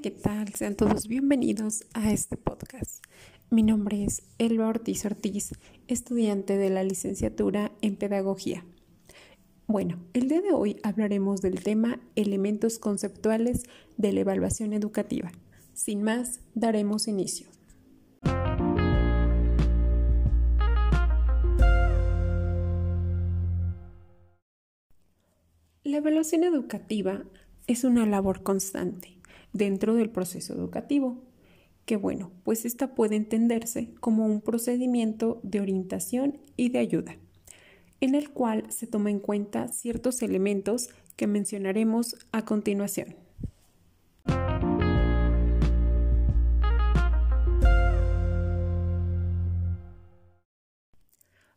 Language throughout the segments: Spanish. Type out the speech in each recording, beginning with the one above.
¿qué tal? Sean todos bienvenidos a este podcast. Mi nombre es Elba Ortiz Ortiz, estudiante de la licenciatura en Pedagogía. Bueno, el día de hoy hablaremos del tema elementos conceptuales de la evaluación educativa. Sin más, daremos inicio. La evaluación educativa es una labor constante dentro del proceso educativo, que bueno, pues esta puede entenderse como un procedimiento de orientación y de ayuda, en el cual se toma en cuenta ciertos elementos que mencionaremos a continuación.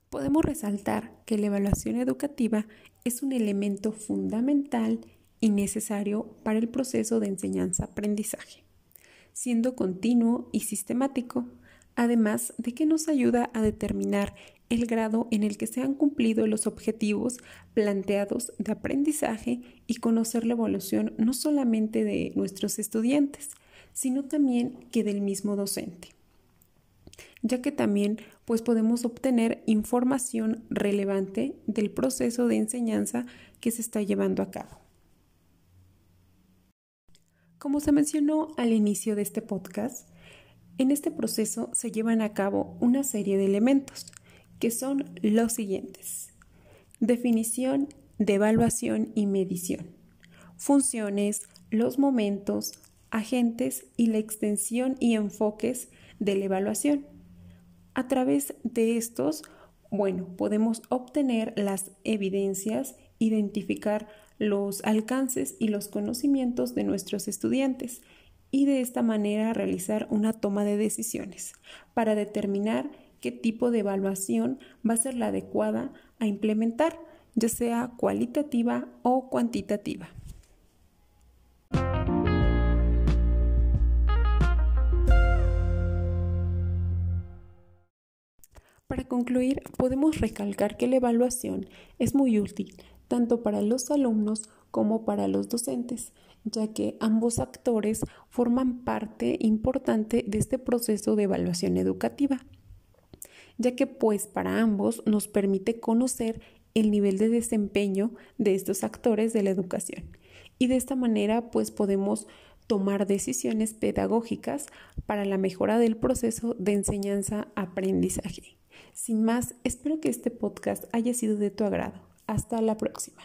Podemos resaltar que la evaluación educativa es un elemento fundamental y necesario para el proceso de enseñanza-aprendizaje, siendo continuo y sistemático, además de que nos ayuda a determinar el grado en el que se han cumplido los objetivos planteados de aprendizaje y conocer la evolución no solamente de nuestros estudiantes, sino también que del mismo docente ya que también pues podemos obtener información relevante del proceso de enseñanza que se está llevando a cabo. Como se mencionó al inicio de este podcast, en este proceso se llevan a cabo una serie de elementos que son los siguientes. Definición de evaluación y medición. Funciones, los momentos, agentes y la extensión y enfoques de la evaluación. A través de estos, bueno, podemos obtener las evidencias, identificar los alcances y los conocimientos de nuestros estudiantes y de esta manera realizar una toma de decisiones para determinar qué tipo de evaluación va a ser la adecuada a implementar, ya sea cualitativa o cuantitativa. Para concluir, podemos recalcar que la evaluación es muy útil tanto para los alumnos como para los docentes, ya que ambos actores forman parte importante de este proceso de evaluación educativa, ya que pues para ambos nos permite conocer el nivel de desempeño de estos actores de la educación y de esta manera pues podemos tomar decisiones pedagógicas para la mejora del proceso de enseñanza-aprendizaje. Sin más, espero que este podcast haya sido de tu agrado. Hasta la próxima.